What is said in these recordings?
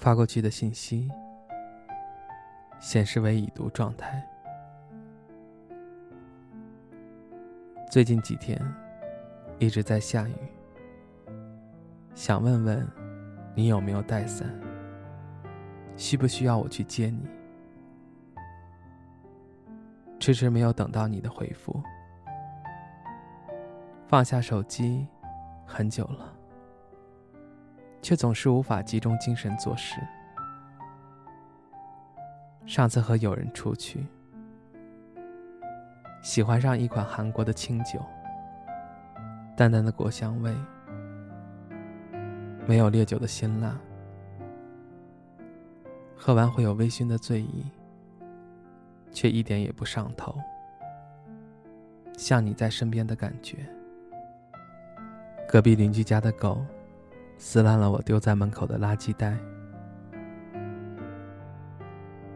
发过去的信息显示为已读状态。最近几天一直在下雨，想问问你有没有带伞？需不需要我去接你？迟迟没有等到你的回复，放下手机很久了。却总是无法集中精神做事。上次和友人出去，喜欢上一款韩国的清酒，淡淡的果香味，没有烈酒的辛辣，喝完会有微醺的醉意，却一点也不上头，像你在身边的感觉。隔壁邻居家的狗。撕烂了我丢在门口的垃圾袋。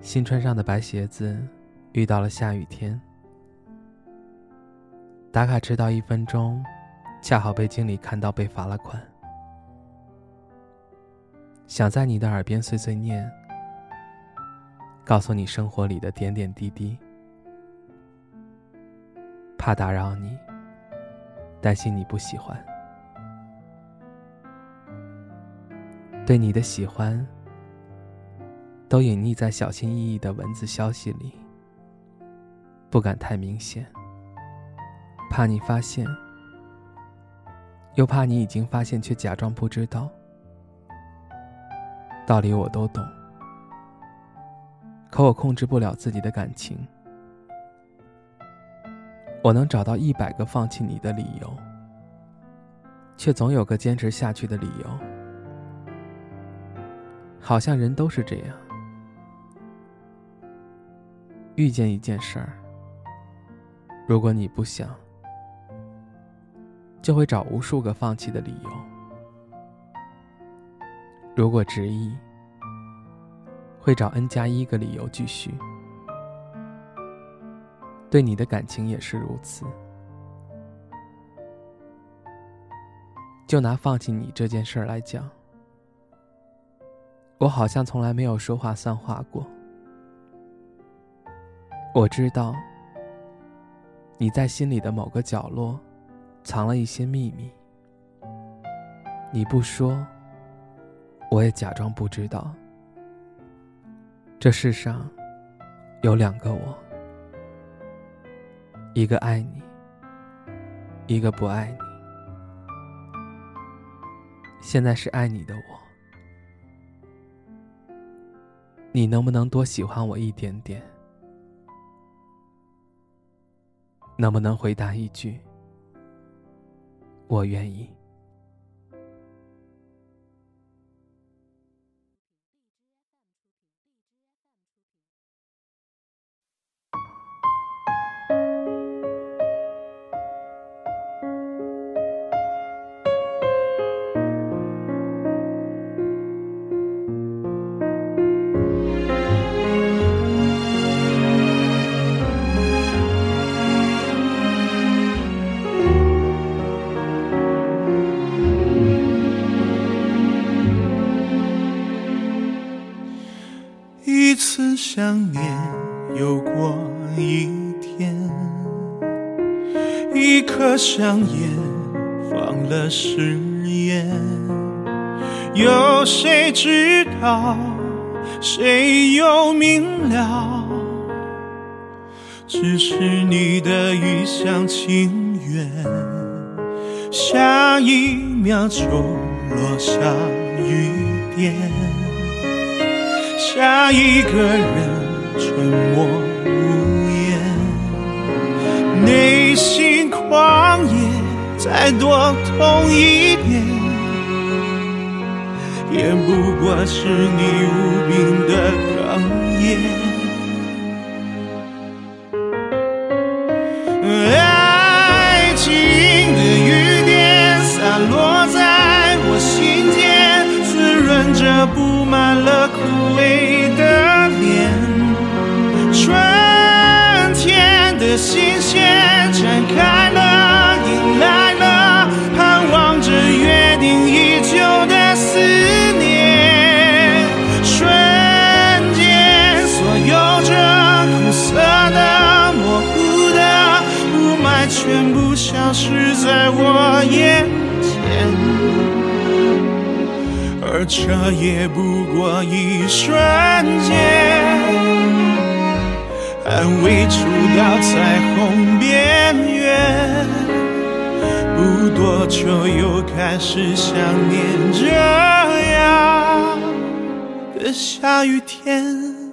新穿上的白鞋子遇到了下雨天。打卡迟到一分钟，恰好被经理看到被罚了款。想在你的耳边碎碎念，告诉你生活里的点点滴滴，怕打扰你，担心你不喜欢。对你的喜欢，都隐匿在小心翼翼的文字消息里，不敢太明显，怕你发现，又怕你已经发现却假装不知道。道理我都懂，可我控制不了自己的感情。我能找到一百个放弃你的理由，却总有个坚持下去的理由。好像人都是这样，遇见一件事儿，如果你不想，就会找无数个放弃的理由；如果执意，会找 n 加一个理由继续。对你的感情也是如此。就拿放弃你这件事儿来讲。我好像从来没有说话算话过。我知道你在心里的某个角落藏了一些秘密，你不说，我也假装不知道。这世上有两个我，一个爱你，一个不爱你。现在是爱你的我。你能不能多喜欢我一点点？能不能回答一句“我愿意”？想念有过一天，一颗香烟放了誓言，有谁知道，谁又明了？只是你的一厢情愿，下一秒就落下雨点。下一个人沉默无言，内心狂野再多痛一点，也不过是你无边的新鲜展开了，迎来了，盼望着约定已久的思念。瞬间，所有这苦涩的、模糊的雾霾全部消失在我眼前，而这也不过一瞬间。还未触到彩虹边缘，不多久又开始想念这样的下雨天。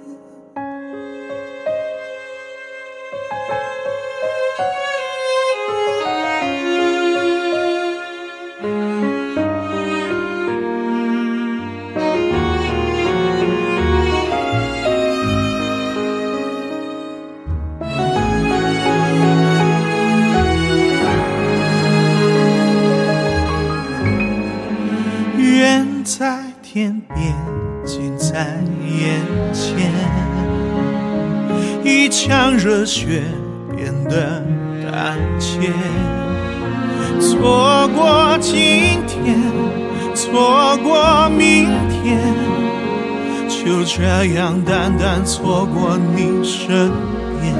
让热血变得胆怯。错过今天，错过明天，就这样淡淡错过你身边。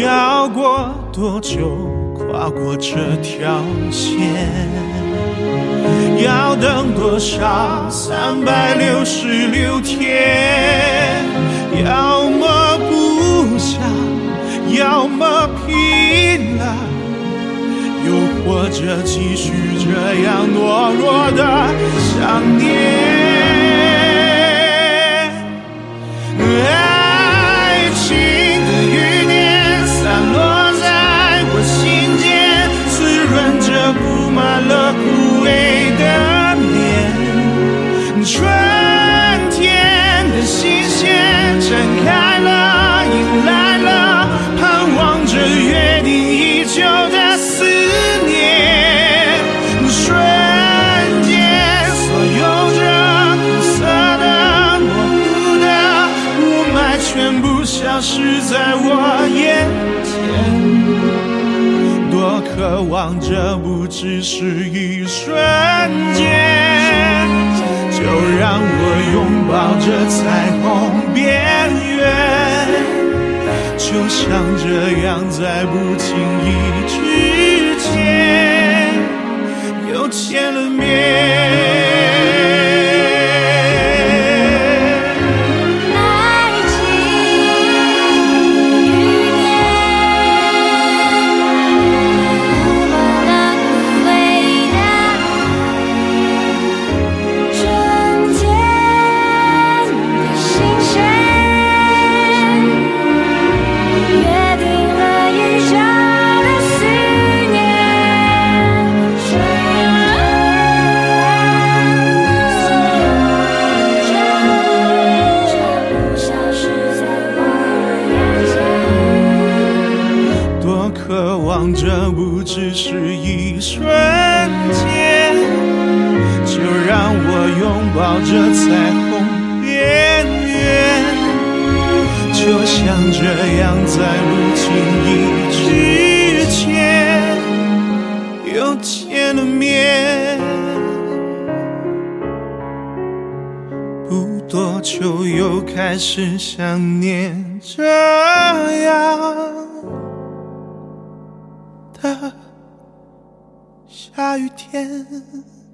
要过多久，跨过这条线？要等多少三百六十六天？要么不想，要么拼了，又或者继续这样懦弱的想念。这不只是一瞬间，就让我拥抱着彩虹边缘，就像这样在不经意之间又见了面。渴望着不只是一瞬间，就让我拥抱着彩虹边缘，就像这样在不经意之间又见了面。不多久又开始想念这样天。